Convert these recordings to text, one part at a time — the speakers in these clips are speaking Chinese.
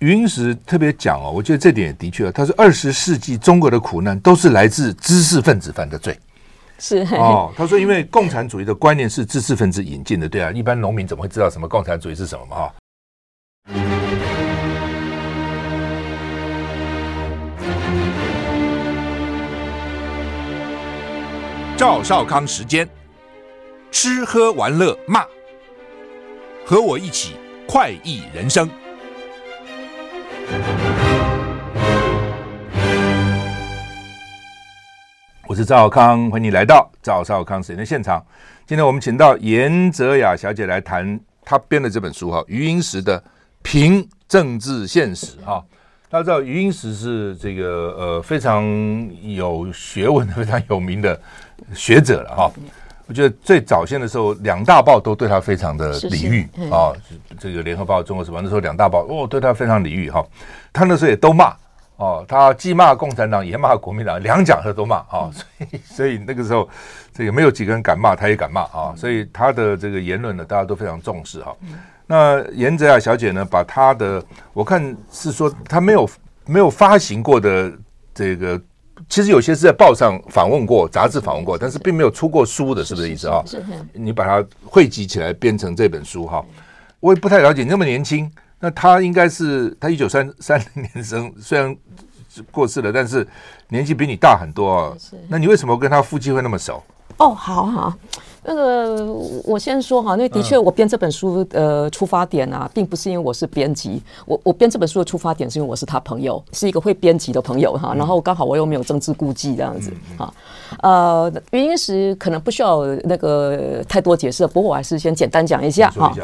余英时特别讲哦，我觉得这点也的确，他说二十世纪中国的苦难都是来自知识分子犯的罪。是哦，他说因为共产主义的观念是知识分子引进的，对啊，一般农民怎么会知道什么共产主义是什么嘛？哈。赵少康时间，吃喝玩乐骂，和我一起快意人生。我是赵康，欢迎你来到赵少康时间的现场。今天我们请到严泽雅小姐来谈她编的这本书哈，余英时的《评政治现实》哈。大家知道余英时是这个呃非常有学问、非常有名的学者了哈。我觉得最早先的时候，两大报都对他非常的礼遇啊。这个《联合报》《中国时报》那时候两大报哦对他非常礼遇哈。他那时候也都骂。哦，他既骂共产党，也骂国民党，两讲他都骂啊、哦，所以所以那个时候，这个没有几个人敢骂，他也敢骂啊、哦，所以他的这个言论呢，大家都非常重视哈、哦。那颜哲雅小姐呢，把她的我看是说他没有没有发行过的这个，其实有些是在报上访问过，杂志访问过，但是并没有出过书的，是不是意思啊？是。你把它汇集起来编成这本书哈，我也不太了解，你那么年轻。那他应该是他一九三三零年生，虽然过世了，但是年纪比你大很多啊。那你为什么跟他夫妻会那么熟？哦，好好。那个，我先说哈，那的确，我编这本书呃出发点啊，并不是因为我是编辑，我我编这本书的出发点是因为我是他朋友，是一个会编辑的朋友哈。然后刚好我又没有政治顾忌这样子哈。呃，原因时可能不需要那个太多解释，不过我还是先简单讲一下哈。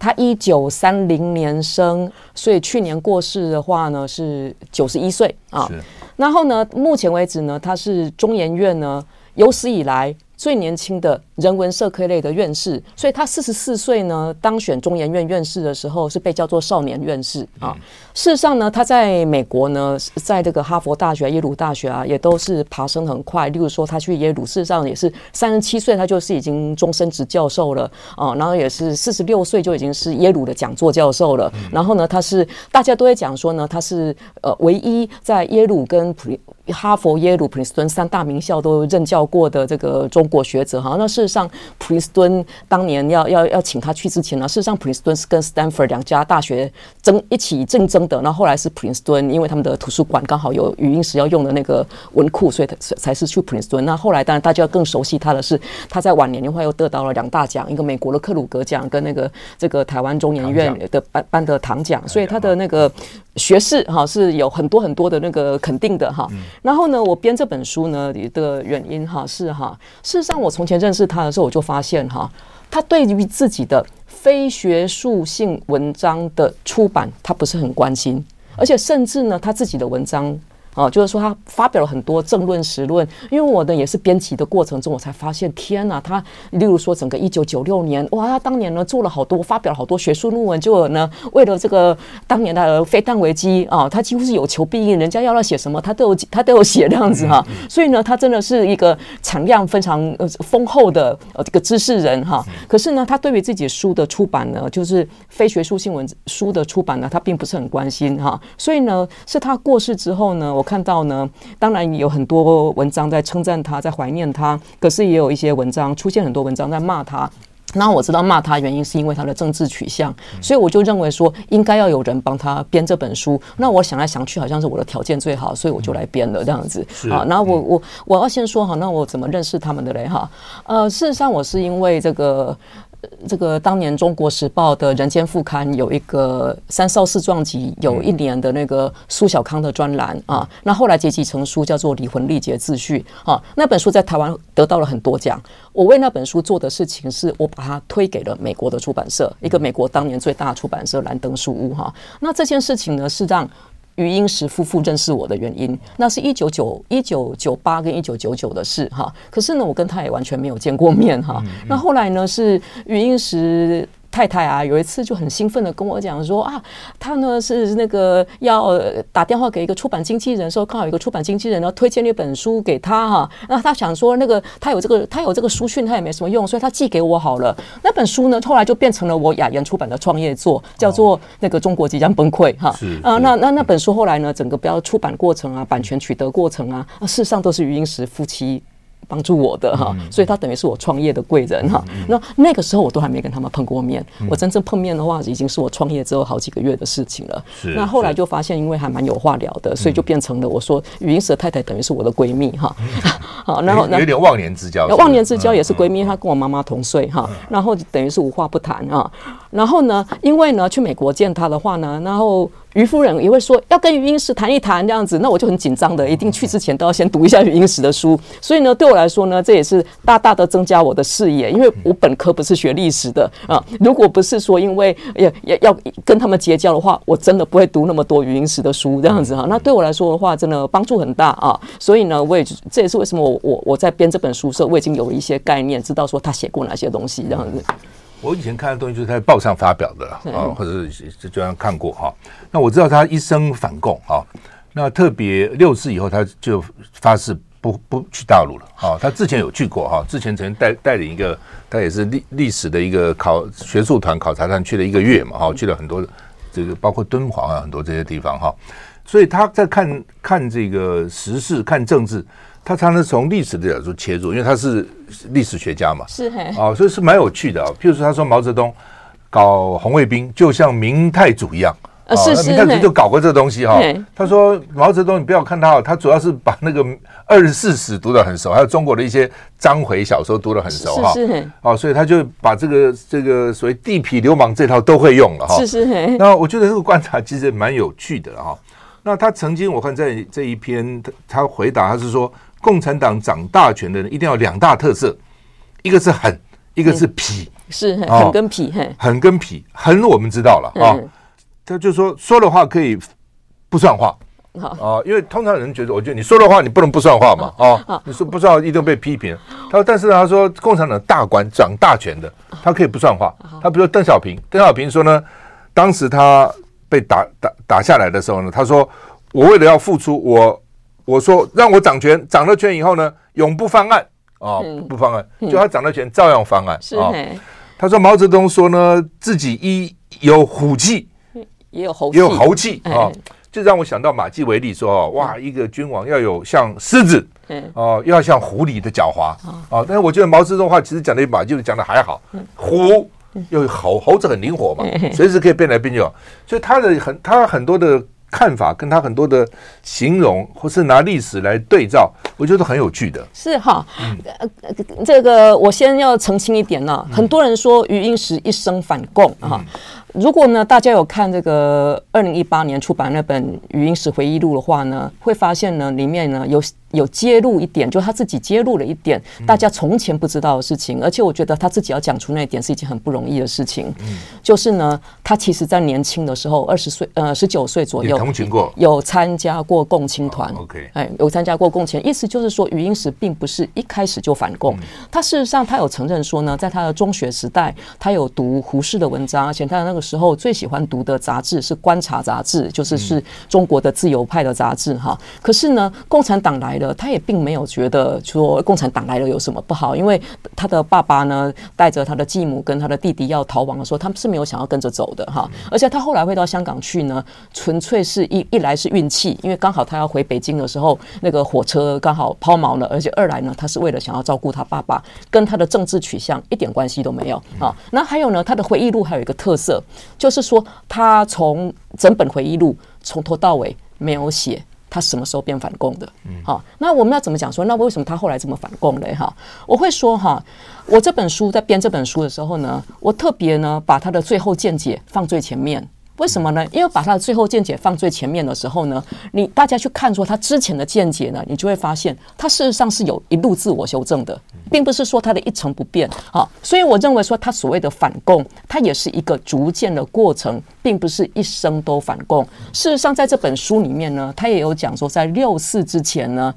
他一九三零年生，所以去年过世的话呢是九十一岁啊。然后呢，目前为止呢，他是中研院呢有史以来最年轻的人文社科类的院士，所以他四十四岁呢当选中研院院士的时候是被叫做少年院士啊。事实上呢，他在美国呢，在这个哈佛大学、耶鲁大学啊，也都是爬升很快。例如说，他去耶鲁，事实上也是三十七岁，他就是已经终身职教授了啊。然后也是四十六岁就已经是耶鲁的讲座教授了。然后呢，他是大家都会讲说呢，他是呃唯一在耶鲁跟普林哈佛、耶鲁、普林斯顿三大名校都任教过的这个中。国学者哈，那事实上普林斯顿当年要要要请他去之前呢，事实上普林斯顿是跟斯坦福两家大学争一起竞争的。那后，后来是普林斯顿，因为他们的图书馆刚好有语音时要用的那个文库，所以他才是去普林斯顿。那后来当然大家更熟悉他的是，他在晚年的话又得到了两大奖，一个美国的克鲁格奖跟那个这个台湾中研院的颁颁的唐奖，所以他的那个学士哈是有很多很多的那个肯定的哈。然后呢，我编这本书呢的原因哈是哈。事实上，我从前认识他的时候，我就发现哈，他对于自己的非学术性文章的出版，他不是很关心，而且甚至呢，他自己的文章。啊，就是说他发表了很多政论实论，因为我呢也是编辑的过程中，我才发现，天呐，他例如说整个一九九六年，哇，他当年呢做了好多，发表了好多学术论文，就呢为了这个当年的飞弹危机啊，他几乎是有求必应，人家要他写什么，他都有他都有写这样子哈，所以呢，他真的是一个产量非常呃丰厚的呃这个知识人哈。可是呢，他对于自己书的出版呢，就是非学术性文书的出版呢，他并不是很关心哈。所以呢，是他过世之后呢，我。看到呢，当然有很多文章在称赞他，在怀念他，可是也有一些文章出现很多文章在骂他。那我知道骂他原因是因为他的政治取向，所以我就认为说应该要有人帮他编这本书。那我想来想去，好像是我的条件最好，所以我就来编了这样子啊。那我我我要先说哈，那我怎么认识他们的嘞哈？呃，事实上我是因为这个。这个当年《中国时报》的人间副刊有一个三少四壮集，有一年的那个苏小康的专栏啊。那后来结集成书，叫做《离魂力竭自序》啊。那本书在台湾得到了很多奖。我为那本书做的事情，是我把它推给了美国的出版社，一个美国当年最大的出版社兰登书屋哈。那这件事情呢，是让。余英时夫妇认识我的原因，那是一九九一九九八跟一九九九的事哈。可是呢，我跟他也完全没有见过面哈。那后来呢，是余英时。太太啊，有一次就很兴奋的跟我讲说啊，他呢是那个要打电话给一个出版经纪人，说刚好有一个出版经纪人呢推荐一本书给他哈，那他想说那个他有这个他有这个书讯，他也没什么用，所以他寄给我好了。那本书呢，后来就变成了我雅言出版的创业作，叫做那个中国即将崩溃哈。啊，那那那本书后来呢，整个不要出版过程啊，版权取得过程啊，事实上都是余英时夫妻。帮助我的哈，所以他等于是我创业的贵人哈。那那个时候我都还没跟他们碰过面，我真正碰面的话，已经是我创业之后好几个月的事情了。那后来就发现，因为还蛮有话聊的，所以就变成了我说语音蛇太太等于是我的闺蜜哈。好，然后有点忘年之交，忘年之交也是闺蜜，她跟我妈妈同岁哈。然后等于是无话不谈啊。然后呢，因为呢去美国见他的话呢，然后。余夫人也会说要跟余英时谈一谈这样子，那我就很紧张的，一定去之前都要先读一下余英时的书。所以呢，对我来说呢，这也是大大的增加我的视野，因为我本科不是学历史的啊。如果不是说因为要要要跟他们结交的话，我真的不会读那么多余英时的书这样子哈。那对我来说的话，真的帮助很大啊。所以呢，我也这也是为什么我我我在编这本书的时候，我已经有一些概念，知道说他写过哪些东西这样子。我以前看的东西就是他在报上发表的啊，或者是就这样看过哈。那我知道他一生反共啊，那特别六四以后他就发誓不不去大陆了啊。他之前有去过哈，之前曾经带带领一个他也是历历史的一个考学术团考察团去了一个月嘛哈，去了很多这个包括敦煌啊很多这些地方哈。所以他在看看这个时事看政治。他常常从历史的角度切入，因为他是历史学家嘛，是嘿，哦，所以是蛮有趣的啊。譬如说，他说毛泽东搞红卫兵就像明太祖一样，啊，是是，明太祖就搞过这东西哈。他说毛泽东，你不要看他哦，他主要是把那个二十四史读得很熟，还有中国的一些章回小说读得很熟哈。是哦，所以他就把这个这个所谓地痞流氓这套都会用了哈。是是，那我觉得这个观察其实蛮有趣的哈。那他曾经我看在这一篇他他回答他是说。共产党掌大权的人一定要两大特色，一个是狠，一个是痞，是狠跟痞，狠跟痞，狠我们知道了。啊。他就说说的话可以不算话，啊，因为通常人觉得，我觉得你说的话你不能不算话嘛，啊，你说不算话一定被批评。他说，但是他说共产党大官掌大权的，他可以不算话。他比如说邓小平，邓小平说呢，当时他被打打打下来的时候呢，他说我为了要付出我。我说让我掌权，掌了权以后呢，永不翻案。啊，不翻案。就他掌了权，照样翻案。啊。他说毛泽东说呢，自己一有虎气，也有猴，也有猴气。啊，就让我想到马基维利说哦，哇，一个君王要有像狮子，哦，又要像狐狸的狡猾。啊。但是我觉得毛泽东的话其实讲的马基维利讲的还好，虎又猴，猴子很灵活嘛，随时可以变来变去，所以他的很他很多的。看法跟他很多的形容，或是拿历史来对照，我觉得很有趣的。是哈，嗯、这个我先要澄清一点呢。很多人说余英时一生反共啊。如果呢，大家有看这个二零一八年出版那本《语音时回忆录》的话呢，会发现呢，里面呢有有揭露一点，就他自己揭露了一点大家从前不知道的事情，而且我觉得他自己要讲出那一点是一件很不容易的事情。就是呢，他其实在年轻的时候，二十岁呃十九岁左右，有参加过共青团。OK，哎，有参加过共青，意思就是说语音时并不是一开始就反共，他事实上他有承认说呢，在他的中学时代，他有读胡适的文章，而且他的那个。时候最喜欢读的杂志是《观察》杂志，就是是中国的自由派的杂志哈。可是呢，共产党来了，他也并没有觉得说共产党来了有什么不好，因为他的爸爸呢带着他的继母跟他的弟弟要逃亡的时候，他们是没有想要跟着走的哈。而且他后来会到香港去呢，纯粹是一一来是运气，因为刚好他要回北京的时候，那个火车刚好抛锚了，而且二来呢，他是为了想要照顾他爸爸，跟他的政治取向一点关系都没有啊。那还有呢，他的回忆录还有一个特色。就是说，他从整本回忆录从头到尾没有写他什么时候变反共的。嗯，好，那我们要怎么讲说？那为什么他后来这么反共嘞？哈，我会说哈，我这本书在编这本书的时候呢，我特别呢把他的最后见解放最前面。为什么呢？因为把他的最后见解放最前面的时候呢，你大家去看说他之前的见解呢，你就会发现他事实上是有一路自我修正的，并不是说他的一成不变啊。所以我认为说他所谓的反共，他也是一个逐渐的过程，并不是一生都反共。事实上，在这本书里面呢，他也有讲说，在六四之前呢，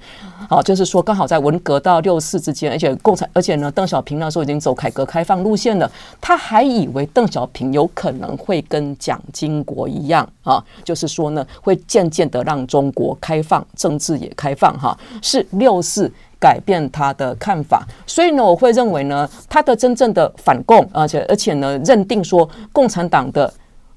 啊，就是说刚好在文革到六四之间，而且共产，而且呢，邓小平那时候已经走改革开放路线了，他还以为邓小平有可能会跟蒋经。中国一样啊，就是说呢，会渐渐的让中国开放，政治也开放哈，是六四改变他的看法，所以呢，我会认为呢，他的真正的反共，而且而且呢，认定说共产党的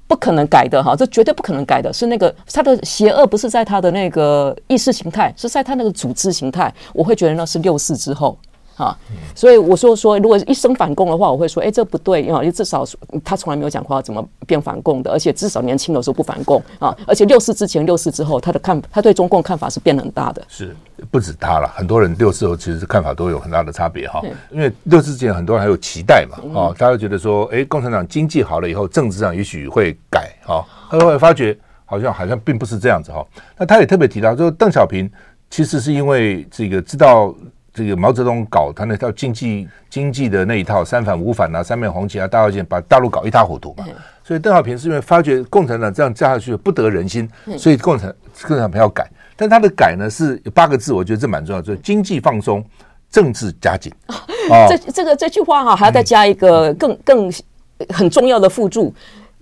不可能改的哈，这绝对不可能改的，是那个他的邪恶不是在他的那个意识形态，是在他那个组织形态，我会觉得那是六四之后。啊，所以我说说，如果一生反共的话，我会说，哎，这不对啊，因为至少他从来没有讲过要怎么变反共的，而且至少年轻的时候不反共啊，而且六四之前、六四之后，他的看他对中共看法是变很大的。是不止他了，很多人六四后其实看法都有很大的差别哈，因为六四之前很多人还有期待嘛，啊，大家觉得说，哎，共产党经济好了以后，政治上也许会改啊，后来发觉好像好像并不是这样子哈。那他也特别提到，说邓小平其实是因为这个知道。这个毛泽东搞他那套经济经济的那一套三反五反啊，三面红旗啊，大跃进把大陆搞一塌糊涂嘛。所以邓小平是因为发觉共产党这样加下去不得人心，所以共产共产党要改。但他的改呢是有八个字，我觉得这蛮重要，就是经济放松，政治加紧。哦，这这个这句话哈还要再加一个更更很重要的附注。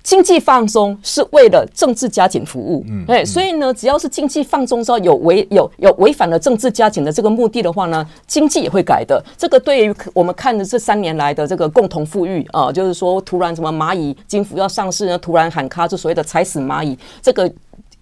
经济放松是为了政治加紧服务，嗯，哎，所以呢，只要是经济放松之后有违有有违反了政治加紧的这个目的的话呢，经济也会改的。这个对于我们看的这三年来的这个共同富裕啊，就是说突然什么蚂蚁金服要上市呢，突然喊卡，就所谓的踩死蚂蚁，这个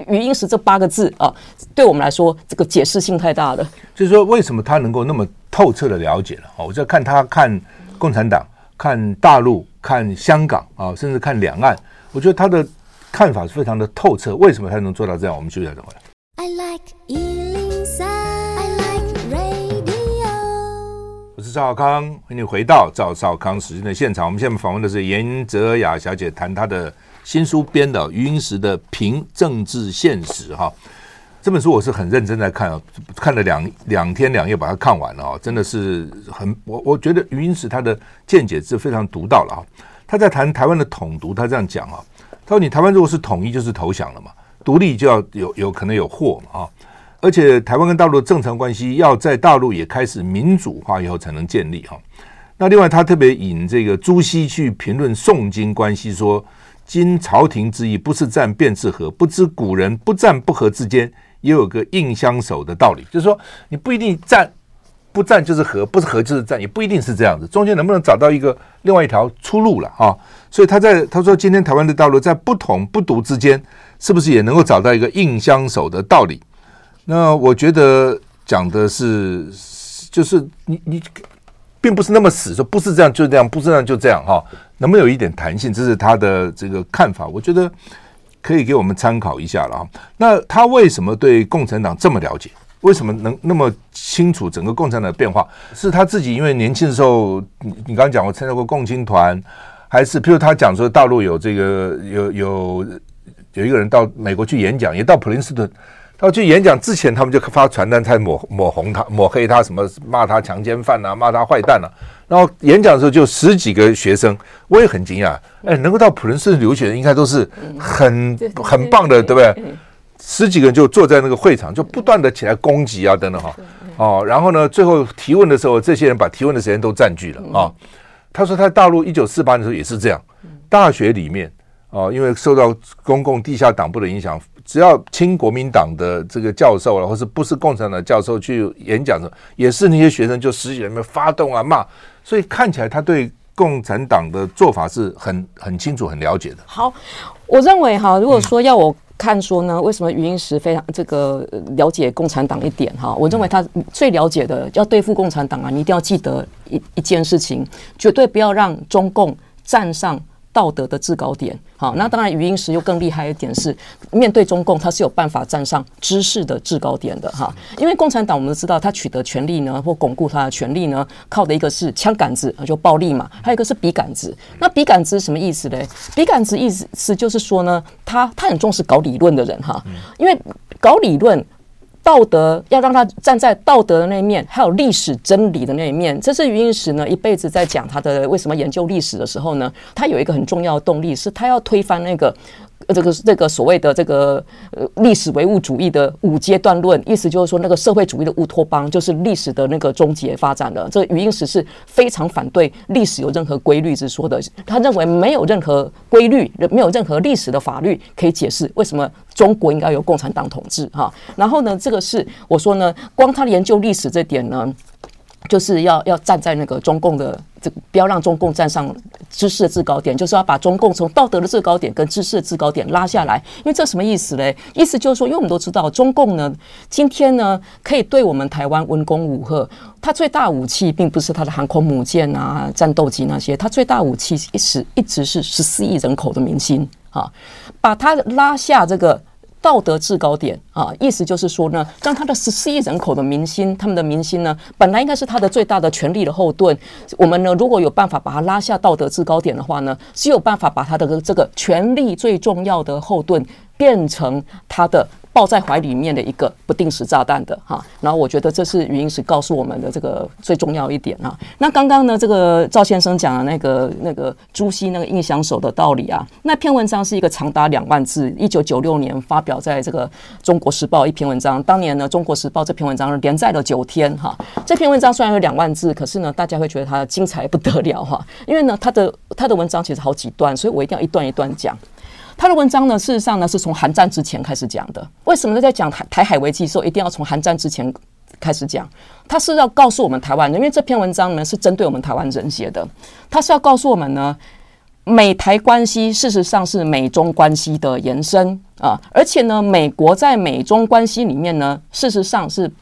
语音是这八个字啊，对我们来说这个解释性太大了。就是说，为什么他能够那么透彻的了解了？哦，我在看他看共产党，看大陆，看香港啊，甚至看两岸。我觉得他的看法是非常的透彻，为什么他能做到这样？我们休息一下再回来。I like 103, I like radio。我是赵少康，欢迎回到赵少康时间的现场。我们现在访问的是严哲雅小姐，谈她的新书编的《余英时的评政治现实》哈。这本书我是很认真在看啊，看了两两天两夜把它看完了啊，真的是很我我觉得余英时他的见解是非常独到了啊。他在谈台湾的统独，他这样讲啊，他说：“你台湾如果是统一，就是投降了嘛，独立就要有有可能有祸嘛啊，而且台湾跟大陆的正常关系要在大陆也开始民主化以后才能建立哈。那另外，他特别引这个朱熹去评论宋金关系，说：‘今朝廷之意不是战便是和，不知古人不战不和之间也有个硬相守的道理，就是说你不一定战。’”不战就是和，不是和就是战，也不一定是这样子。中间能不能找到一个另外一条出路了啊？所以他在他说，今天台湾的道路在不统不独之间，是不是也能够找到一个硬相守的道理？那我觉得讲的是，就是你你并不是那么死，说不是这样就这样，不是这样就这样哈。能不能有一点弹性？这是他的这个看法，我觉得可以给我们参考一下了啊。那他为什么对共产党这么了解？为什么能那么清楚整个共产党的变化？是他自己因为年轻的时候，你刚刚讲过参加过共青团，还是譬如他讲说大陆有这个有有有一个人到美国去演讲，也到普林斯顿，到去演讲之前，他们就发传单，才抹抹红他、抹黑他，什么骂他强奸犯啊，骂他坏蛋啊。然后演讲的时候就十几个学生，我也很惊讶，哎，能够到普林斯顿留学的应该都是很很棒的，对不对？十几个人就坐在那个会场，就不断的起来攻击啊，等等哈，哦，然后呢，最后提问的时候，这些人把提问的时间都占据了啊。他说，他在大陆一九四八年的时候也是这样，大学里面啊，因为受到公共地下党部的影响，只要亲国民党的这个教授了，或是不是共产党教授去演讲的，也是那些学生就十几人发动啊骂，所以看起来他对共产党的做法是很很清楚、很了解的。好，我认为哈，如果说要我。看说呢，为什么余英时非常这个了解共产党一点哈？我认为他最了解的，要对付共产党啊，你一定要记得一一件事情，绝对不要让中共站上道德的制高点。好，那当然余英时又更厉害一点是，面对中共，他是有办法站上知识的制高点的哈。因为共产党我们都知道，他取得权力呢，或巩固他的权力呢，靠的一个是枪杆子，就暴力嘛；还有一个是笔杆子。那笔杆子是什么意思嘞？笔杆子意思是就是说呢，他他很重视搞理论的人哈，因为搞理论。道德要让他站在道德的那一面，还有历史真理的那一面。这是余英时呢一辈子在讲他的为什么研究历史的时候呢，他有一个很重要的动力，是他要推翻那个。这个这个所谓的这个呃历史唯物主义的五阶段论，意思就是说，那个社会主义的乌托邦就是历史的那个终结发展了。这个余英时是非常反对历史有任何规律之说的，他认为没有任何规律，没有任何历史的法律可以解释为什么中国应该由共产党统治哈。然后呢，这个是我说呢，光他研究历史这点呢。就是要要站在那个中共的这，不要让中共站上知识的制高点，就是要把中共从道德的制高点跟知识的制高点拉下来。因为这什么意思嘞？意思就是说，因为我们都知道，中共呢，今天呢，可以对我们台湾文攻武吓，它最大武器并不是它的航空母舰啊、战斗机那些，它最大武器一直一直是十四亿人口的民心啊，把它拉下这个。道德制高点啊，意思就是说呢，让他的十四亿人口的民心，他们的民心呢，本来应该是他的最大的权力的后盾。我们呢，如果有办法把他拉下道德制高点的话呢，只有办法把他的这个权力最重要的后盾变成他的。抱在怀里面的一个不定时炸弹的哈，然后我觉得这是语音时告诉我们的这个最重要一点啊。那刚刚呢，这个赵先生讲的那个那个朱熹那个印象手的道理啊，那篇文章是一个长达两万字，一九九六年发表在这个《中国时报》一篇文章。当年呢，《中国时报》这篇文章连载了九天哈。这篇文章虽然有两万字，可是呢，大家会觉得它精彩不得了哈，因为呢，它的它的文章其实好几段，所以我一定要一段一段讲。他的文章呢，事实上呢，是从韩战之前开始讲的。为什么呢？在讲台台海危机的时候，一定要从韩战之前开始讲？他是要告诉我们台湾人，因为这篇文章呢是针对我们台湾人写的。他是要告诉我们呢，美台关系事实上是美中关系的延伸啊，而且呢，美国在美中关系里面呢，事实上是。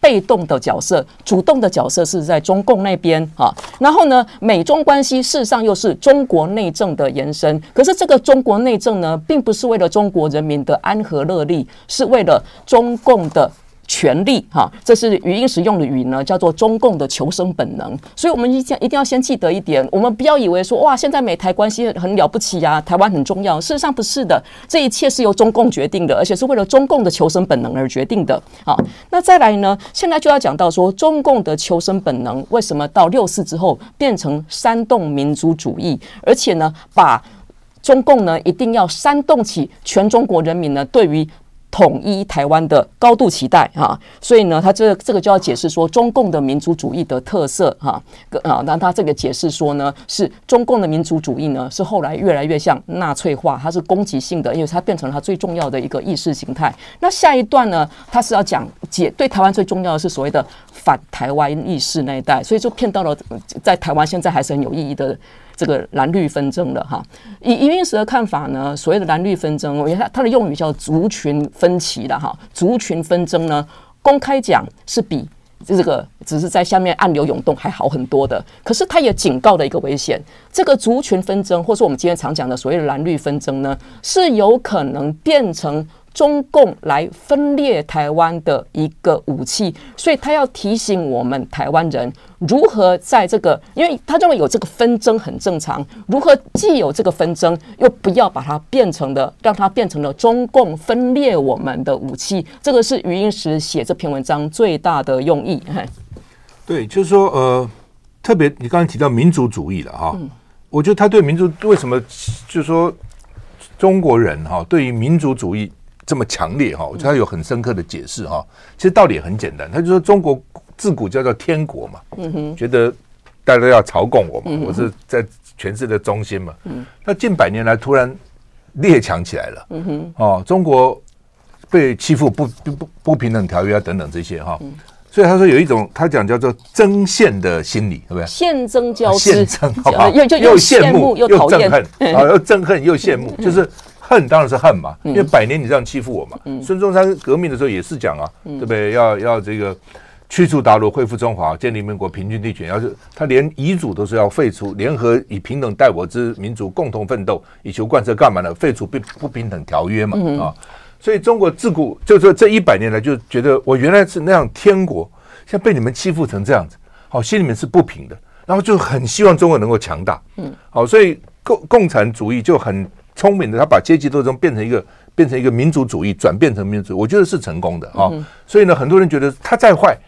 被动的角色，主动的角色是在中共那边啊。然后呢，美中关系事实上又是中国内政的延伸。可是这个中国内政呢，并不是为了中国人民的安和乐利，是为了中共的。权力哈，这是语音时用的语呢，叫做中共的求生本能。所以，我们一定一定要先记得一点，我们不要以为说哇，现在美台关系很了不起呀，台湾很重要。事实上不是的，这一切是由中共决定的，而且是为了中共的求生本能而决定的。好，那再来呢，现在就要讲到说，中共的求生本能为什么到六四之后变成煽动民族主义，而且呢，把中共呢一定要煽动起全中国人民呢对于。统一台湾的高度期待哈，所以呢，他这这个就要解释说中共的民族主义的特色哈啊，那他这个解释说呢，是中共的民族主义呢，是后来越来越像纳粹化，它是攻击性的，因为它变成了它最重要的一个意识形态。那下一段呢，他是要讲解对台湾最重要的是所谓的反台湾意识那一代，所以就骗到了在台湾现在还是很有意义的。这个蓝绿纷争了哈，以余英时的看法呢，所谓的蓝绿纷争，我觉得它的用语叫族群分歧的哈，族群纷争呢，公开讲是比这个只是在下面暗流涌动还好很多的，可是它也警告了一个危险，这个族群纷争，或是我们今天常讲的所谓的蓝绿纷争呢，是有可能变成。中共来分裂台湾的一个武器，所以他要提醒我们台湾人如何在这个，因为他认为有这个纷争很正常，如何既有这个纷争，又不要把它变成的，让它变成了中共分裂我们的武器。这个是余英时写这篇文章最大的用意。对，就是说，呃，特别你刚才提到民族主义了哈，我觉得他对民族为什么，就是说中国人哈，对于民族主义。这么强烈哈，我觉得他有很深刻的解释哈。其实道理也很简单，他就说中国自古叫做天国嘛，嗯哼，觉得大家要朝贡我嘛，我是在全世界的中心嘛。嗯，那近百年来突然列强起来了，嗯哼，哦，中国被欺负不不不平等条约啊等等这些哈，所以他说有一种他讲叫做争羡的心理，对不对？羡争交织，羡争好不好？又又羡慕又讨厌，啊，又憎恨又羡慕，就是。恨当然是恨嘛，因为百年你这样欺负我嘛。孙中山革命的时候也是讲啊，对不对？要要这个驱除鞑虏，恢复中华，建立民国，平均地权，要是他连遗嘱都是要废除，联合以平等待我之民族共同奋斗，以求贯彻干嘛呢？废除不不平等条约嘛啊！所以中国自古就说这一百年来就觉得我原来是那样天国，现在被你们欺负成这样子，好，心里面是不平的，然后就很希望中国能够强大，嗯，好，所以共共产主义就很聪明的，他把阶级斗争变成一个变成一个民族主义，转变成民族主义，我觉得是成功的啊。所以呢，很多人觉得他再坏。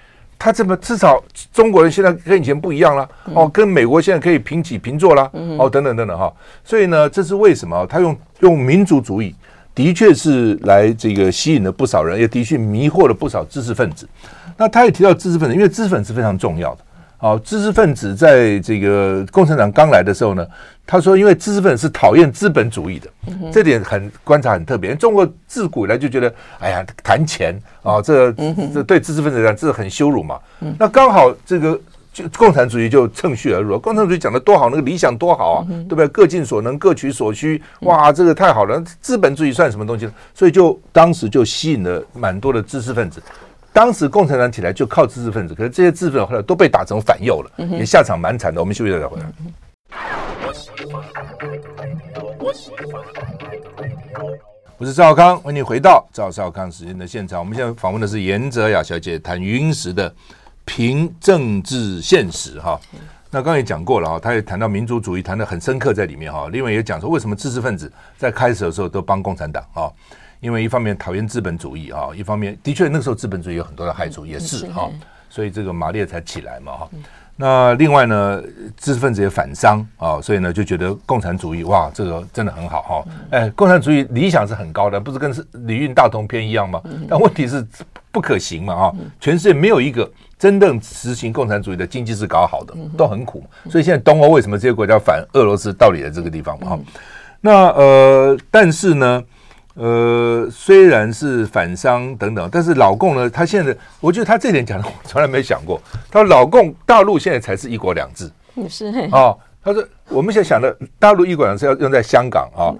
他这么至少中国人现在跟以前不一样了哦，跟美国现在可以平起平坐了哦，等等等等哈，所以呢，这是为什么？他用用民族主义的确是来这个吸引了不少人，也的确迷惑了不少知识分子。那他也提到知识分子，因为知识分子是非常重要的。好，知识分子在这个共产党刚来的时候呢，他说，因为知识分子是讨厌资本主义的，这点很观察很特别。中国自古以来就觉得，哎呀，谈钱啊，这这对知识分子来讲，这是很羞辱嘛。那刚好这个就共产主义就趁虚而入，共产主义讲的多好，那个理想多好啊，对不对？各尽所能，各取所需，哇，这个太好了。资本主义算什么东西？所以就当时就吸引了蛮多的知识分子。当时共产党起来就靠知识分子，可是这些知识分子后来都被打成反右了，也下场蛮惨的。我们休息再回来。我是赵少康，欢迎你回到赵少康时间的现场。我们现在访问的是严泽雅小姐，谈余英时的评政治现实哈。那刚才也讲过了哈，她也谈到民族主义，谈得很深刻在里面哈。另外也讲说，为什么知识分子在开始的时候都帮共产党啊？因为一方面讨厌资本主义啊，一方面的确那个时候资本主义有很多的害处，也是哈，所以这个马列才起来嘛哈。那另外呢，知识分子也反商啊，所以呢就觉得共产主义哇，这个真的很好哈。哎，共产主义理想是很高的，不是跟《李运大同篇》一样吗？但问题是不可行嘛哈。全世界没有一个真正实行共产主义的经济是搞好的，都很苦。所以现在东欧为什么这些国家反俄罗斯，道理在这个地方嘛哈。那呃，但是呢。呃，虽然是反商等等，但是老共呢，他现在，我觉得他这点讲的，我从来没想过。他说老共大陆现在才是一国两制，是哦。他说我们现在想的大陆一国两制要用在香港啊，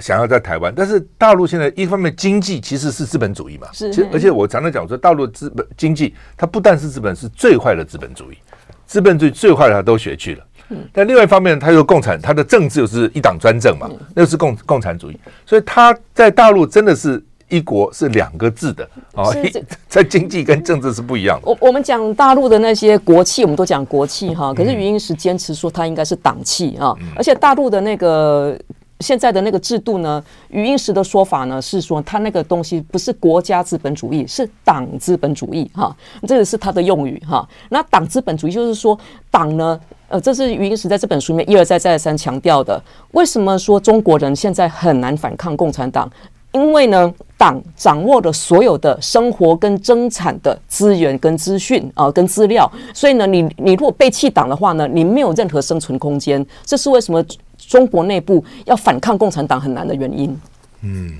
想要在台湾，但是大陆现在一方面经济其实是资本主义嘛，是。其实而且我常常讲说，大陆资本经济它不但是资本，是最坏的资本主义，资本主义最坏的他都学去了。但另外一方面，他又共产，他的政治又是一党专政嘛，那是共共产主义，所以他在大陆真的是一国是两个字的啊，在经济跟政治是不一样的。我我们讲大陆的那些国企，我们都讲国企哈，可是余英时坚持说它应该是党企啊，而且大陆的那个。现在的那个制度呢，余英时的说法呢是说，他那个东西不是国家资本主义，是党资本主义哈，这个是他的用语哈。那党资本主义就是说，党呢，呃，这是余英时在这本书里面一而再再而三强调的。为什么说中国人现在很难反抗共产党？因为呢，党掌握了所有的生活跟生产的资源跟资讯啊，跟资料，所以呢，你你如果背弃党的话呢，你没有任何生存空间。这是为什么？中国内部要反抗共产党很难的原因。嗯，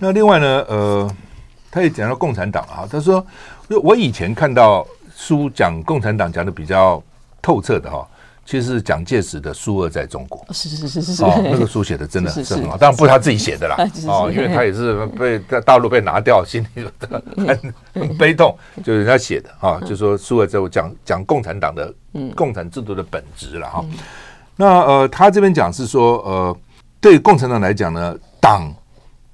那另外呢，呃，他也讲到共产党啊，他说，我以前看到书讲共产党讲的比较透彻的哈，其实是蒋介石的《苏俄在中国》。是是是是是，哦，那个书写的真的 是很好，当然不是他自己写的啦，哦，因为他也是被在大陆被拿掉，心里很很悲痛，就是人家写的啊，就说苏俄在讲讲共产党的共产制度的本质了哈。那呃，他这边讲是说，呃，对共产党来讲呢，党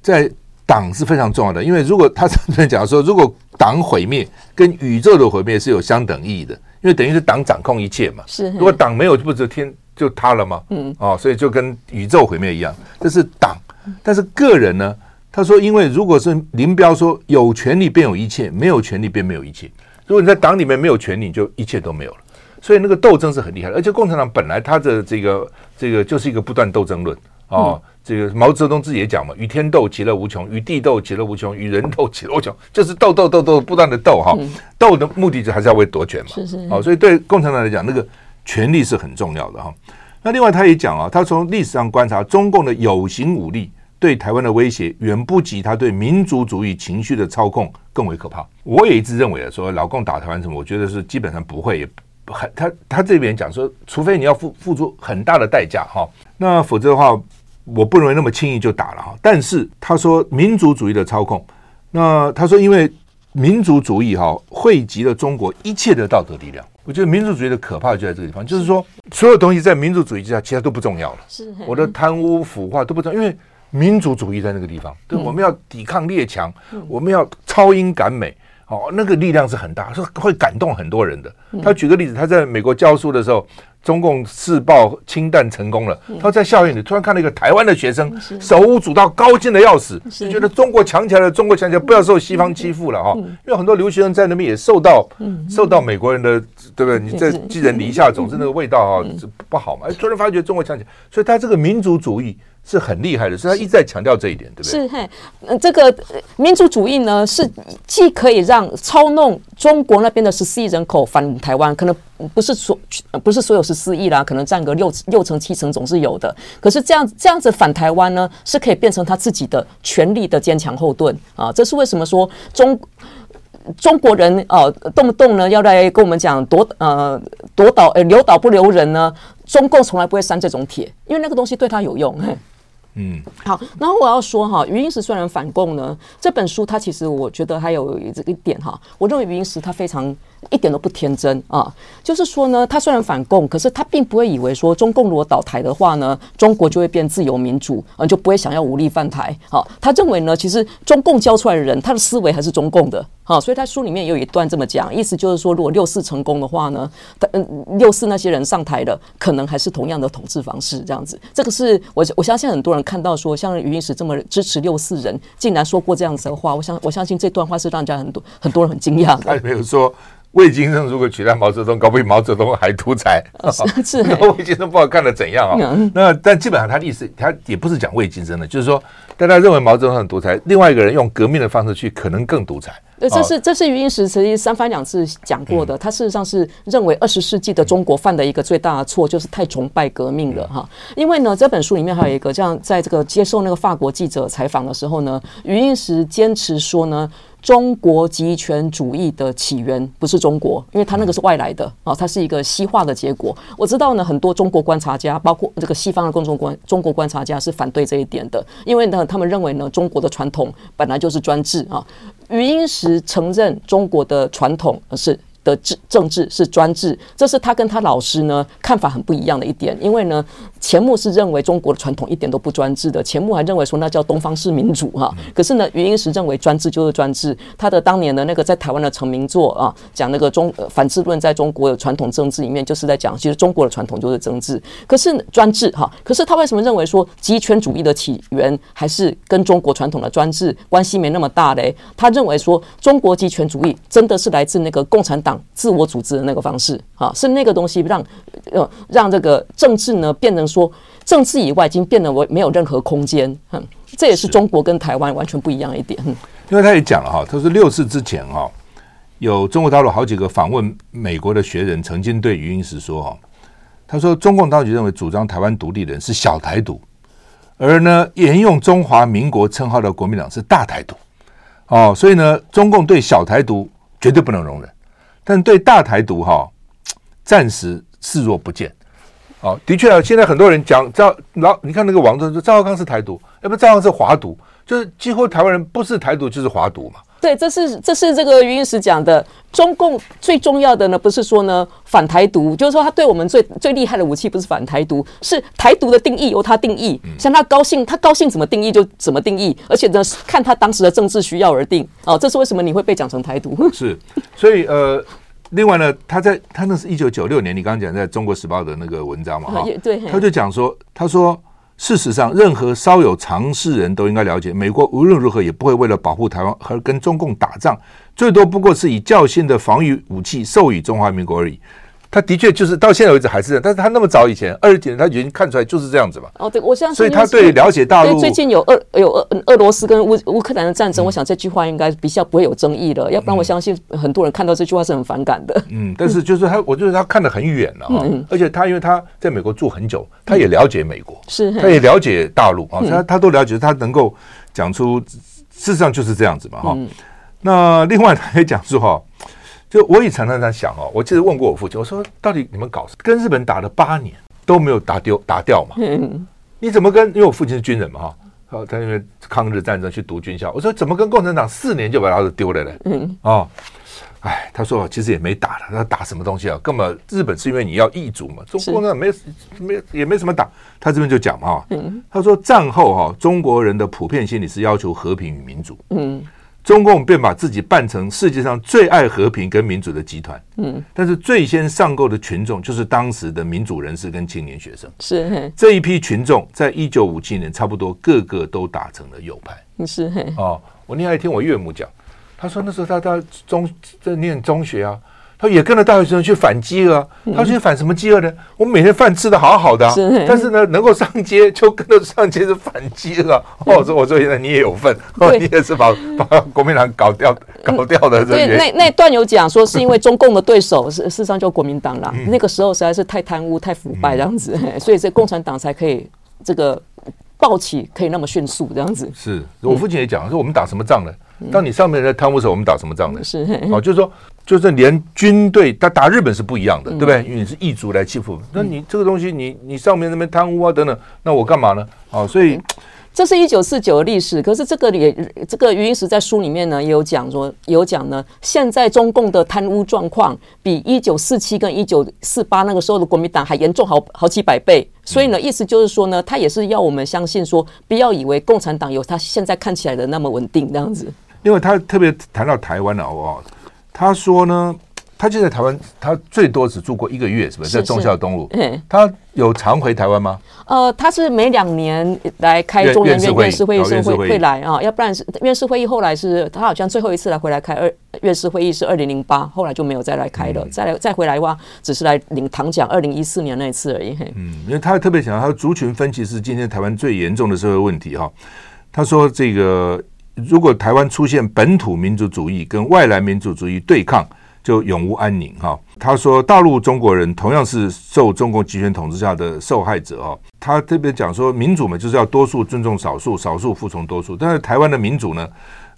在党是非常重要的，因为如果他这边讲说，如果党毁灭跟宇宙的毁灭是有相等意义的，因为等于是党掌控一切嘛。是。如果党没有，就不就天就塌了吗？嗯。哦，所以就跟宇宙毁灭一样，这是党。但是个人呢，他说，因为如果是林彪说，有权利便有一切，没有权利便没有一切。如果你在党里面没有权利，就一切都没有了。所以那个斗争是很厉害的，而且共产党本来他的这个这个就是一个不断斗争论啊。这个毛泽东自己也讲嘛，与天斗，其乐无穷；与地斗，其乐无穷；与人斗，其乐无穷。就是斗斗斗斗，不断的斗哈。斗的目的就还是要为夺权嘛。是是。好，所以对共产党来讲，那个权力是很重要的哈。那另外他也讲啊，他从历史上观察，中共的有形武力对台湾的威胁，远不及他对民族主义情绪的操控更为可怕。我也一直认为啊，说老共打台湾什么，我觉得是基本上不会。很，他他这边讲说，除非你要付付出很大的代价哈，那否则的话，我不认为那么轻易就打了哈。但是他说民族主义的操控，那他说因为民族主义哈汇集了中国一切的道德力量。我觉得民族主义的可怕就在这个地方，就是说所有东西在民族主义之下，其他都不重要了。是，我的贪污腐化都不重要，因为民族主义在那个地方，对，我们要抵抗列强，我们要超英赶美。哦，那个力量是很大，是会感动很多人的。他举个例子，他在美国教书的时候，中共试爆氢弹成功了，他在校园里突然看到一个台湾的学生手舞足蹈，高兴的要死，就觉得中国强起来了，中国强起来，不要受西方欺负了哈。因为很多留学生在那边也受到受到美国人的，对不对？你在寄人篱下，总是那个味道哈，不好嘛。哎，突然发觉中国强起来，所以他这个民族主义。是很厉害的，所以他一直在强调这一点，对不对？是嘿，呃，这个民族主义呢，是既可以让操弄中国那边的十四亿人口反台湾，可能不是所不是所有十四亿啦，可能占个六六成七成总是有的。可是这样这样子反台湾呢，是可以变成他自己的权力的坚强后盾啊！这是为什么说中中国人啊，动不动呢要来跟我们讲夺呃夺岛呃留岛不留人呢？中共从来不会删这种帖，因为那个东西对他有用。嗯，好，然后我要说哈，余英时虽然反共呢，这本书他其实我觉得还有这一点哈，我认为余英时他非常一点都不天真啊，就是说呢，他虽然反共，可是他并不会以为说中共如果倒台的话呢，中国就会变自由民主，啊，就不会想要武力犯台。好，他认为呢，其实中共教出来的人，他的思维还是中共的。好，所以他书里面有一段这么讲，意思就是说，如果六四成功的话呢，嗯，六四那些人上台了，可能还是同样的统治方式这样子。这个是我我相信很多人看到说，像余英时这么支持六四人，竟然说过这样子的话，我相我相信这段话是让人家很多很多人很惊讶的。他也没有说。魏金生如果取代毛泽东，搞不比毛泽东还独裁。是 是，那魏金生不知道干的怎样啊、哦？那但基本上他的意思，他也不是讲魏金生的，就是说大家认为毛泽东很独裁，另外一个人用革命的方式去，可能更独裁。对，这是这是余英时曾经三番两次讲过的。他事实上是认为二十世纪的中国犯的一个最大的错，就是太崇拜革命了哈。因为呢，这本书里面还有一个，这样在这个接受那个法国记者采访的时候呢，余英时坚持说呢。中国极权主义的起源不是中国，因为它那个是外来的啊，它是一个西化的结果。我知道呢，很多中国观察家，包括这个西方的公众观，中国观察家是反对这一点的，因为呢，他们认为呢，中国的传统本来就是专制啊。余英时承认中国的传统是。的政政治是专制，这是他跟他老师呢看法很不一样的一点。因为呢，钱穆是认为中国的传统一点都不专制的，钱穆还认为说那叫东方式民主哈。可是呢，余英时认为专制就是专制。他的当年的那个在台湾的成名作啊，讲那个中反智论在中国的传统政治里面，就是在讲其实中国的传统就是政治，可是专制哈。可是他为什么认为说集权主义的起源还是跟中国传统的专制关系没那么大嘞？他认为说中国集权主义真的是来自那个共产党。自我组织的那个方式，啊，是那个东西让呃让这个政治呢变成说政治以外已经变得为没有任何空间，嗯，这也是中国跟台湾完全不一样一点。因为他也讲了哈，他说六四之前哈，有中国大陆好几个访问美国的学人曾经对余英时说哈，他说中共当局认为主张台湾独立的人是小台独，而呢沿用中华民国称号的国民党是大台独，哦，所以呢中共对小台独绝对不能容忍。但对大台独哈，暂时视若不见。好，的确啊，现在很多人讲赵老，你看那个王忠说赵少康是台独，要不赵少康是华独，就是几乎台湾人不是台独就是华独嘛。对，这是这是这个余英时讲的。中共最重要的呢，不是说呢反台独，就是说他对我们最最厉害的武器不是反台独，是台独的定义由他定义，像他高兴他高兴怎么定义就怎么定义，而且呢看他当时的政治需要而定。哦，这是为什么你会被讲成台独？是，所以呃。另外呢，他在他那是一九九六年，你刚刚讲在中国时报的那个文章嘛，哈，对，他就讲说，他说，事实上，任何稍有常识人都应该了解，美国无论如何也不会为了保护台湾而跟中共打仗，最多不过是以较新的防御武器授予中华民国而已。他的确就是到现在为止还是这样，但是他那么早以前二十几年，他已经看出来就是这样子嘛。哦，对，我相信。所以他对了解大陆，最近有俄有俄俄罗斯跟乌乌克兰的战争，我想这句话应该比较不会有争议的。要不然我相信很多人看到这句话是很反感的。嗯，但是 就是他，我觉得他看得很远了啊。而且他因为他在美国住很久，他也了解美国，是，他也了解大陆啊，他他都了解，他能够讲出事实上就是这样子嘛哈。那另外他也讲说哈。就我也常常在想哦，我记得问过我父亲，我说到底你们搞跟日本打了八年都没有打丢打掉嘛？嗯你怎么跟？因为我父亲是军人嘛哈，好，他因为抗日战争去读军校，我说怎么跟共产党四年就把他丢了呢？嗯，哦。哎，他说其实也没打了，他打什么东西啊？根本日本是因为你要易主嘛，中国呢没没也没什么打。他这边就讲嘛，他说战后哈中国人的普遍心理是要求和平与民主，嗯，中共便把自己扮成世界上最爱和平跟民主的集团，嗯，但是最先上钩的群众就是当时的民主人士跟青年学生，是这一批群众在一九五七年差不多个个都打成了右派，是哦，我那天还听我岳母讲。他说那时候他他中在念中学啊，他也跟着大学生去反饥饿。他去反什么饥饿呢？我们每天饭吃的好好的，但是呢，能够上街就跟着上街是反饥饿。我说我说现在你也有份，你也是把把国民党搞掉搞掉的。对，那那段有讲说是因为中共的对手是事实上就国民党了。那个时候实在是太贪污太腐败这样子，所以这共产党才可以这个暴起可以那么迅速这样子。是我父亲也讲说我们打什么仗呢？当你上面在贪污时候，我们打什么仗呢？是哦，就是说，就是连军队他打日本是不一样的，对不对？因为你是异族来欺负，那你这个东西，你你上面那边贪污啊等等，那我干嘛呢？哦，所以。这是一九四九的历史，可是这个也这个余英时在书里面呢也有讲说，有讲呢，现在中共的贪污状况比一九四七跟一九四八那个时候的国民党还严重好好几百倍，所以呢，意思就是说呢，他也是要我们相信说，不要以为共产党有他现在看起来的那么稳定这样子。因为他特别谈到台湾了，好不？他说呢。他就在台湾，他最多只住过一个月，是不是？在忠孝东路。嗯，他有常回台湾吗？呃，他是每两年来开中研院院士会议时会会来啊，要不然是院士会议。后来是他好像最后一次来回来开二院士会议是二零零八，后来就没有再来开了。再来再回来的话，只是来领堂奖，二零一四年那一次而已。嗯，因为他特别想，他说族群分歧是今天台湾最严重的社会问题哈。他说这个如果台湾出现本土民族主义跟外来民族主义对抗，就永无安宁哈。他说，大陆中国人同样是受中共集权统治下的受害者哈。他特别讲说，民主嘛，就是要多数尊重少数，少数服从多数。但是台湾的民主呢，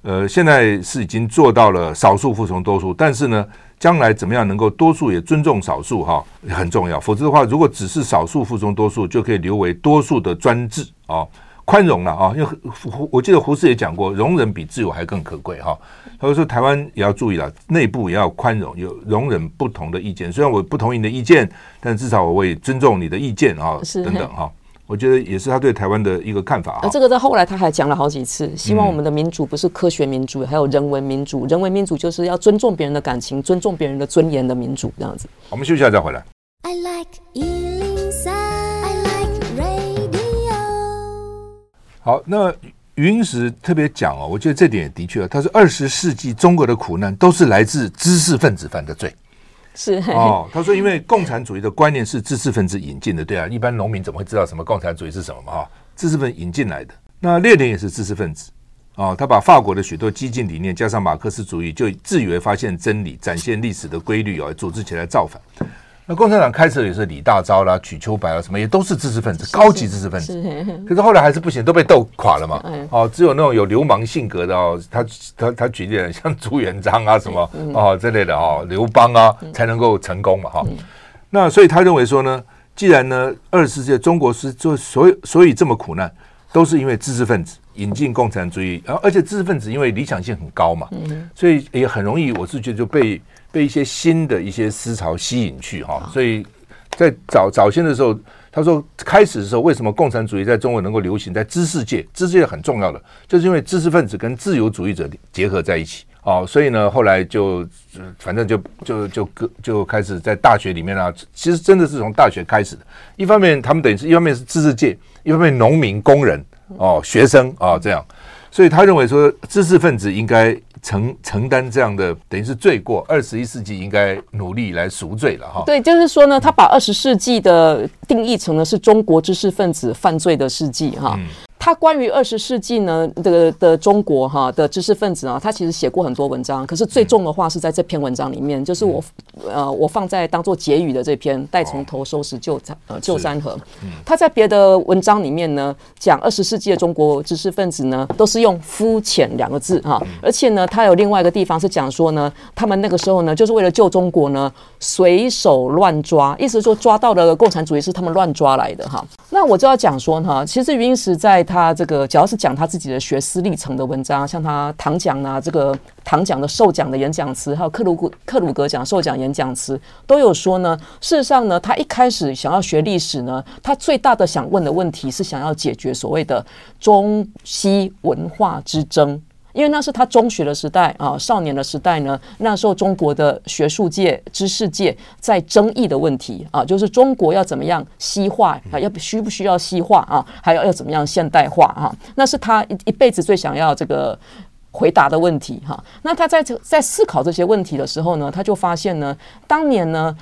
呃，现在是已经做到了少数服从多数。但是呢，将来怎么样能够多数也尊重少数哈，很重要。否则的话，如果只是少数服从多数，就可以留为多数的专制啊。宽容了啊，因为胡我记得胡适也讲过，容忍比自由还更可贵哈。他说台湾也要注意了，内部也要宽容，有容忍不同的意见。虽然我不同意你的意见，但至少我会尊重你的意见啊，等等哈。我觉得也是他对台湾的一个看法啊。这个在后来他还讲了好几次，希望我们的民主不是科学民主，还有人文民主。人文民主就是要尊重别人的感情，尊重别人的尊严的民主，这样子。我们休息一下再回来。I like 好，那余英时特别讲哦，我觉得这点也的确，他说二十世纪中国的苦难都是来自知识分子犯的罪，是哦。他说，因为共产主义的观念是知识分子引进的，对啊，一般农民怎么会知道什么共产主义是什么嘛？哈，知识分子引进来的。那列宁也是知识分子哦，他把法国的许多激进理念加上马克思主义，就自以为发现真理、展现历史的规律哦，组织起来造反。那共产党开始也是李大钊啦、瞿秋白啦，什么也都是知识分子，高级知识分子。可是后来还是不行，都被斗垮了嘛。哦，只有那种有流氓性格的哦，他他他举例 像朱元璋啊什么哦这类的哦，刘邦啊才能够成功嘛哈。那所以他认为说呢，既然呢二十世纪中国是就所以所以这么苦难，都是因为知识分子引进共产主义，然后而且知识分子因为理想性很高嘛，所以也很容易，我是觉得就被。被一些新的一些思潮吸引去哈，所以在早早先的时候，他说开始的时候，为什么共产主义在中国能够流行？在知识界，知识界很重要的，就是因为知识分子跟自由主义者结合在一起哦，所以呢，后来就反正就就就就就开始在大学里面啊，其实真的是从大学开始的。一方面，他们等于是一方面是知识界，一方面农民、工人哦、学生啊这样，所以他认为说，知识分子应该。承承担这样的等于是罪过，二十一世纪应该努力来赎罪了哈。对，就是说呢，他把二十世纪的定义成了是中国知识分子犯罪的世纪哈。嗯他关于二十世纪呢的的中国哈的知识分子啊，他其实写过很多文章，可是最重的话是在这篇文章里面，就是我呃我放在当做结语的这篇《待从头收拾旧山呃旧山河》。他在别的文章里面呢，讲二十世纪的中国知识分子呢，都是用肤浅两个字哈，而且呢，他有另外一个地方是讲说呢，他们那个时候呢，就是为了救中国呢，随手乱抓，意思说抓到的共产主义是他们乱抓来的哈。那那我就要讲说哈，其实余英时在他这个，只要是讲他自己的学思历程的文章，像他唐奖啊，这个唐奖的授奖的演讲词，还有克鲁克鲁格奖授奖演讲词，都有说呢。事实上呢，他一开始想要学历史呢，他最大的想问的问题是想要解决所谓的中西文化之争。因为那是他中学的时代啊，少年的时代呢。那时候中国的学术界、知识界在争议的问题啊，就是中国要怎么样西化啊，要需不需要西化啊，还要要怎么样现代化啊？那是他一一辈子最想要这个回答的问题哈。那他在在思考这些问题的时候呢，他就发现呢，当年呢，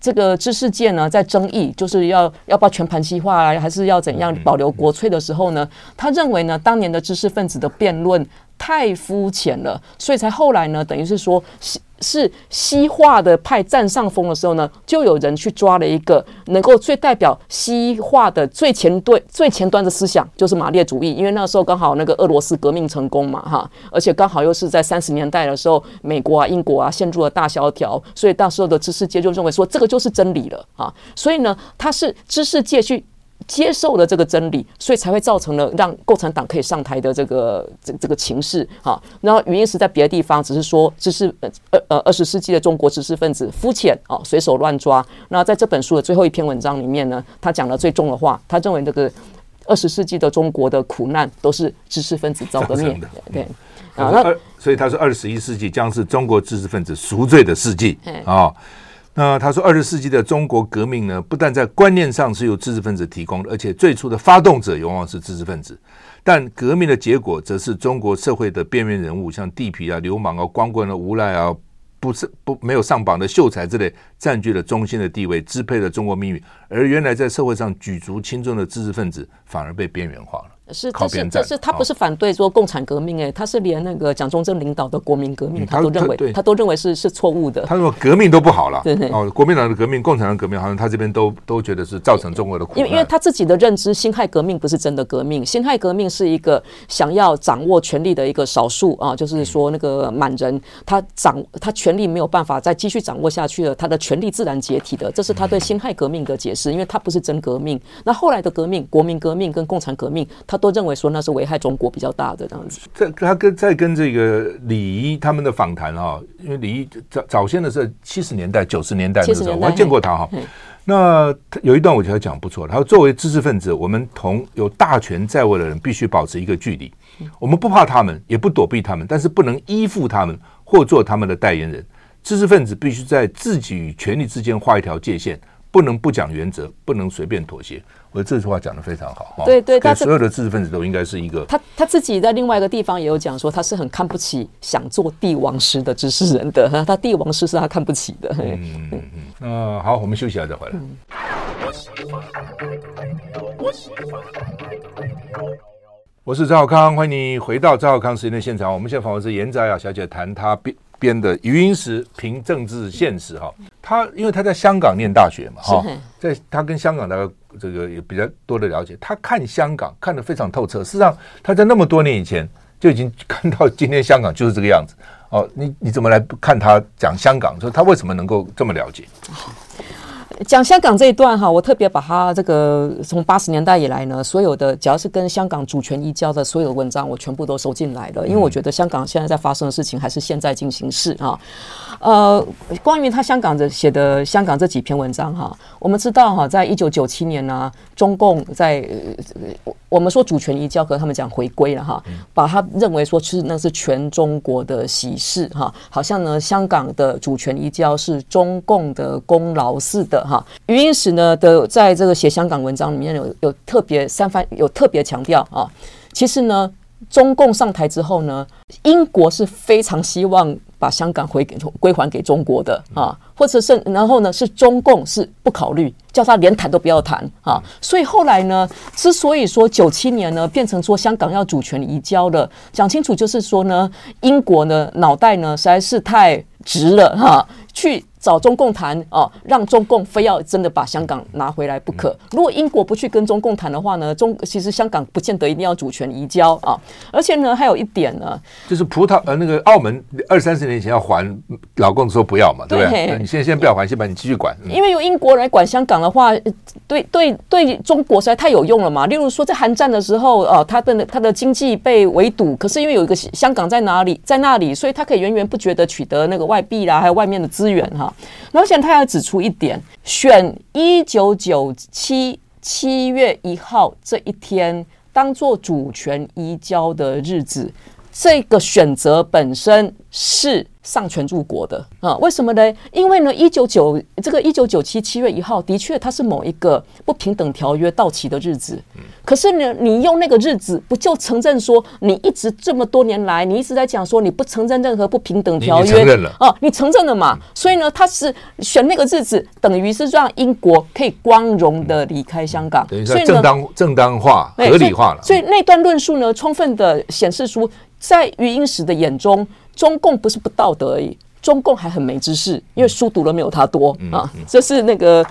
这个知识界呢在争议，就是要要不要全盘西化啊，还是要怎样保留国粹的时候呢，他认为呢，当年的知识分子的辩论。太肤浅了，所以才后来呢，等于是说西是西化的派占上风的时候呢，就有人去抓了一个能够最代表西化的最前端、最前端的思想，就是马列主义。因为那时候刚好那个俄罗斯革命成功嘛，哈，而且刚好又是在三十年代的时候，美国啊、英国啊陷入了大萧条，所以那时候的知识界就认为说这个就是真理了啊。所以呢，他是知识界去。接受了这个真理，所以才会造成了让共产党可以上台的这个这这个情势哈。然后原因是在别的地方只是说，知识呃呃二十世纪的中国知识分子肤浅啊，随手乱抓。那在这本书的最后一篇文章里面呢，他讲了最重的话，他认为这个二十世纪的中国的苦难都是知识分子造的孽。对啊，那所以他说二十一世纪将是中国知识分子赎罪的世纪啊。那他说，二十世纪的中国革命呢，不但在观念上是由知识分子提供的，而且最初的发动者往往是知识分子，但革命的结果则是中国社会的边缘人物，像地痞啊、流氓啊、光棍啊、无赖啊，不是不没有上榜的秀才之类，占据了中心的地位，支配了中国命运，而原来在社会上举足轻重的知识分子，反而被边缘化了。是，这是这是他不是反对说共产革命哎，他是连那个蒋中正领导的国民革命，他都认为他都认为是是错误的。他说革命都不好了，对对哦，国民党的革命、共产党的革命，好像他这边都都觉得是造成中国的苦。因为因为他自己的认知，辛亥革命不是真的革命，辛亥革命是一个想要掌握权力的一个少数啊，就是说那个满人他掌他权力没有办法再继续掌握下去了，他的权力自然解体的，这是他对辛亥革命的解释，因为他不是真革命。那后来的革命，国民革命跟共产革命，他都认为说那是。危害中国比较大的这样子。在他跟在跟这个李仪他们的访谈啊，因为李仪早早先的是七十年代九十年代的时候，我还见过他哈。那有一段我觉得讲不错，他说作为知识分子，我们同有大权在握的人必须保持一个距离。我们不怕他们，也不躲避他们，但是不能依附他们或做他们的代言人。知识分子必须在自己与权力之间画一条界限，不能不讲原则，不能随便妥协。我这句话讲得非常好，对对，但所有的知识分子都应该是一个。他他自己在另外一个地方也有讲说，他是很看不起想做帝王师的知识人的，他帝王师是他看不起的。嗯嗯嗯。那好，我们休息一下再回来。我是赵少康，欢迎你回到赵少康时间的现场。我们现在访问是严哲雅小姐，谈她编编的《余英时评政治现实》哈。她因为她在香港念大学嘛，哈，在她跟香港的这个也比较多的了解，她看香港看得非常透彻。事实上，她在那么多年以前就已经看到今天香港就是这个样子。哦，你你怎么来看她讲香港？说她为什么能够这么了解？讲香港这一段哈，我特别把它这个从八十年代以来呢，所有的只要是跟香港主权移交的所有的文章，我全部都收进来了。因为我觉得香港现在在发生的事情还是现在进行式啊。呃，关于他香港的写的香港这几篇文章哈，我们知道哈，在一九九七年呢，中共在我们说主权移交，和他们讲回归了哈，把他认为说是那是全中国的喜事哈，好像呢香港的主权移交是中共的功劳似的。哈，余英时呢的在这个写香港文章里面有有特别三番有特别强调啊，其实呢，中共上台之后呢，英国是非常希望把香港回给归还给中国的啊，或者是然后呢是中共是不考虑，叫他连谈都不要谈啊，所以后来呢，之所以说九七年呢变成说香港要主权移交了，讲清楚就是说呢，英国呢脑袋呢实在是太直了哈，去。找中共谈哦，让中共非要真的把香港拿回来不可。如果英国不去跟中共谈的话呢，中其实香港不见得一定要主权移交啊。而且呢，还有一点呢，就是葡萄呃那个澳门二三十年前要还老共说不要嘛，对不对？你现在先不要还，先把你继续管。因为由英国来管香港的话，对对对，中国实在太有用了嘛。例如说在韩战的时候，哦，他的他的经济被围堵，可是因为有一个香港在哪里，在那里，所以他可以源源不绝的取得那个外币啦，还有外面的资源哈。我想他要指出一点，选一九九七七月一号这一天当做主权移交的日子，这个选择本身是丧权入国的啊？为什么呢？因为呢，一九九这个一九九七七月一号的确它是某一个不平等条约到期的日子。可是呢，你用那个日子，不就承认说你一直这么多年来，你一直在讲说你不承认任何不平等条约？承认了啊，你承认了嘛？所以呢，他是选那个日子，等于是让英国可以光荣的离开香港，等于说正当正当化、合理化了。所以那段论述呢，充分的显示出，在余英时的眼中。中共不是不道德而已，中共还很没知识，因为书读了没有他多啊。这是那个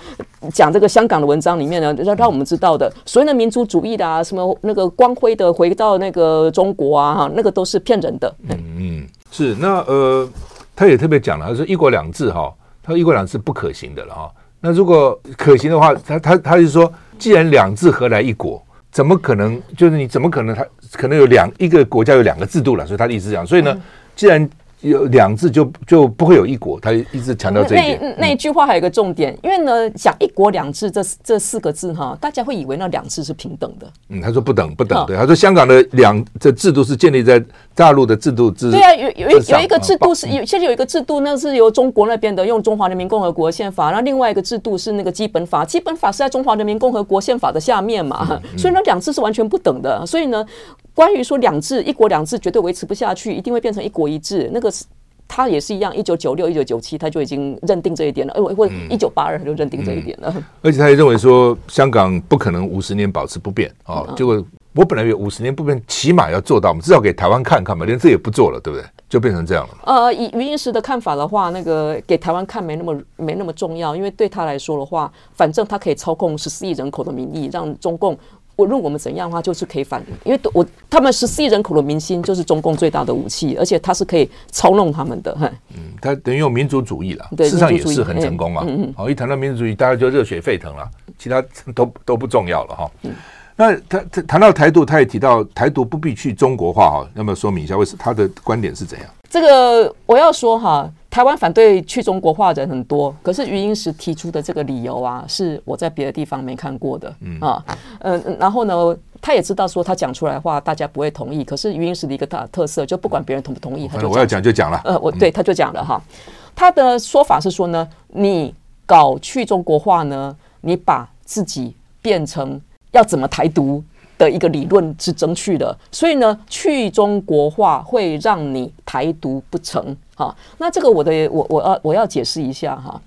讲这个香港的文章里面呢，让让我们知道的，所谓的民族主义的啊，什么那个光辉的回到那个中国啊，哈，那个都是骗人的。嗯嗯，是那呃，他也特别讲了，他说一国两制哈，他说一国两制不可行的了哈。那如果可行的话，他他他就说，既然两制何来一国？怎么可能？就是你怎么可能？他可能有两一个国家有两个制度了，所以他的意思讲，所以呢。嗯既然有两制，就就不会有一国。他一直强调这一点。那那一句话还有一个重点，因为呢，讲一国两制这这四个字哈，大家会以为那两制是平等的。嗯，他说不等不等，对，他说香港的两这制度是建立在大陆的制度之。对啊，有有一有一个制度是有，现在有一个制度，那是由中国那边的用中华人民共和国宪法，那另外一个制度是那个基本法，基本法是在中华人民共和国宪法的下面嘛，所以那两制是完全不等的。所以呢。关于说两制，一国两制绝对维持不下去，一定会变成一国一制。那个是他也是一样，一九九六、一九九七他就已经认定这一点了，呃，或一九八二他就认定这一点了。而且他也认为说，香港不可能五十年保持不变啊。结果我本来以为五十年不变，起码要做到，我们至少给台湾看看嘛，连这也不做了，对不对？就变成这样了。呃，以余英时的看法的话，那个给台湾看没那么没那么重要，因为对他来说的话，反正他可以操控十四亿人口的民意，让中共。无论我们怎样的话，就是可以反，因为我他们十四亿人口的民心就是中共最大的武器，而且他是可以操弄他们的。嗯，他等于用民族主义了，事实上也是很成功啊。嗯嗯。好，一谈到民族主义，大家就热血沸腾了，其他都都不重要了哈。嗯。那他他谈到台独，他也提到台独不必去中国化哈，要不要说明一下为什么他的观点是怎样？这个我要说哈。台湾反对去中国化的人很多，可是余英时提出的这个理由啊，是我在别的地方没看过的，嗯。啊，嗯，然后呢，他也知道说他讲出来的话大家不会同意，可是余英时的一个大特色，就不管别人同不同意，他就我要讲就讲了，呃，我对他就讲了哈，他的说法是说呢，你搞去中国化呢，你把自己变成要怎么台独的一个理论是争取的，所以呢，去中国化会让你台独不成。好，那这个我的我我要我要解释一下哈。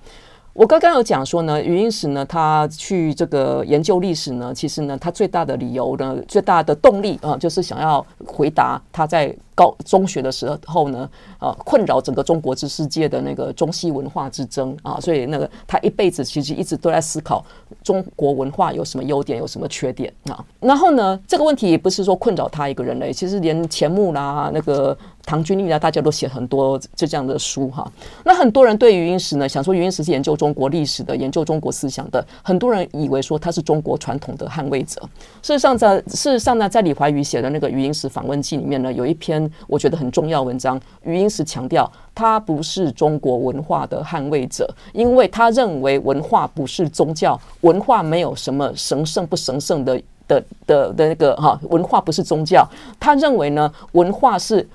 我刚刚有讲说呢，余英时呢，他去这个研究历史呢，其实呢，他最大的理由呢，最大的动力啊，就是想要回答他在高中学的时候呢，啊，困扰整个中国之世界的那个中西文化之争啊，所以那个他一辈子其实一直都在思考中国文化有什么优点，有什么缺点啊。然后呢，这个问题也不是说困扰他一个人嘞，其实连钱穆啦那个。唐君毅呢，大家都写很多就这样的书哈。那很多人对余英时呢，想说余英时是研究中国历史的，研究中国思想的。很多人以为说他是中国传统的捍卫者。事实上，在事实上呢，在李怀宇写的那个余英时访问记里面呢，有一篇我觉得很重要文章。余英时强调，他不是中国文化的捍卫者，因为他认为文化不是宗教，文化没有什么神圣不神圣的的的的那个哈，文化不是宗教。他认为呢，文化是。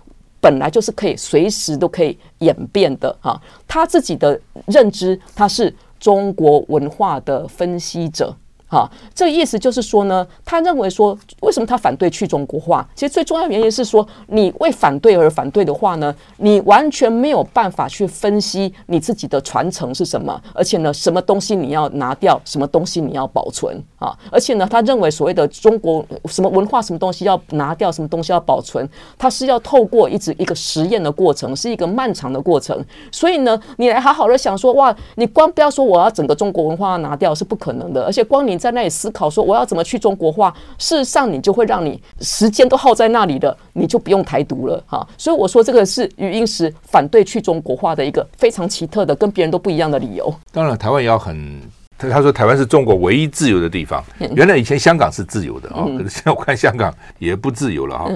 本来就是可以随时都可以演变的啊，他自己的认知，他是中国文化的分析者。哈，这意思就是说呢，他认为说，为什么他反对去中国化？其实最重要原因是说，你为反对而反对的话呢，你完全没有办法去分析你自己的传承是什么，而且呢，什么东西你要拿掉，什么东西你要保存啊？而且呢，他认为所谓的中国什么文化，什么东西要拿掉，什么东西要保存，它是要透过一直一个实验的过程，是一个漫长的过程。所以呢，你来好好的想说，哇，你光不要说我要整个中国文化要拿掉是不可能的，而且光你在那里思考说我要怎么去中国化，事实上你就会让你时间都耗在那里的，你就不用台独了哈。所以我说这个是余英时反对去中国化的一个非常奇特的、跟别人都不一样的理由。当然，台湾也要很，他说台湾是中国唯一自由的地方。原来以前香港是自由的啊，可是现在我看香港也不自由了哈。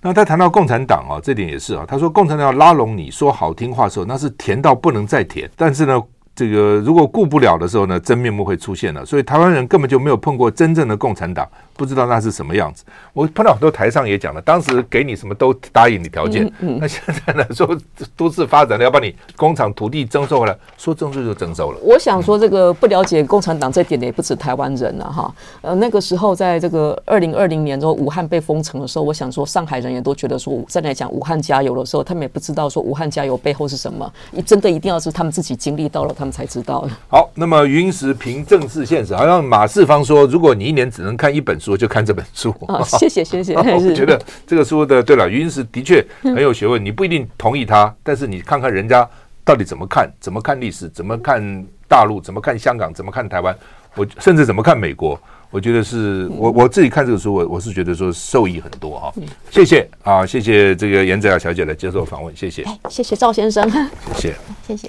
那他谈到共产党啊，这点也是啊，他说共产党要拉拢你说好听话的时候，那是甜到不能再甜，但是呢。这个如果顾不了的时候呢，真面目会出现了。所以台湾人根本就没有碰过真正的共产党，不知道那是什么样子。我碰到很多台上也讲了，当时给你什么都答应你条件，嗯嗯、那现在呢说都市发展了要把你工厂土地征收回来，说征收就征收了。我想说这个不了解共产党这点的也不止台湾人了哈。呃，那个时候在这个二零二零年之后，武汉被封城的时候，我想说上海人也都觉得说，在来讲武汉加油的时候，他们也不知道说武汉加油背后是什么。你真的一定要是他们自己经历到了。他们才知道。好，那么余英时评政治现实，好像马世芳说，如果你一年只能看一本书，就看这本书。哦、谢谢 谢谢。我觉得这个书的，对了，云石的确很有学问。你不一定同意他，但是你看看人家到底怎么看，怎么看历史，怎么看大陆，怎么看香港，怎么看台湾，我甚至怎么看美国。我觉得是我我自己看这个书，我我是觉得说受益很多哈。谢谢啊，谢谢这个严泽雅小姐来接受访问，谢谢。谢谢赵先生，谢谢，谢谢。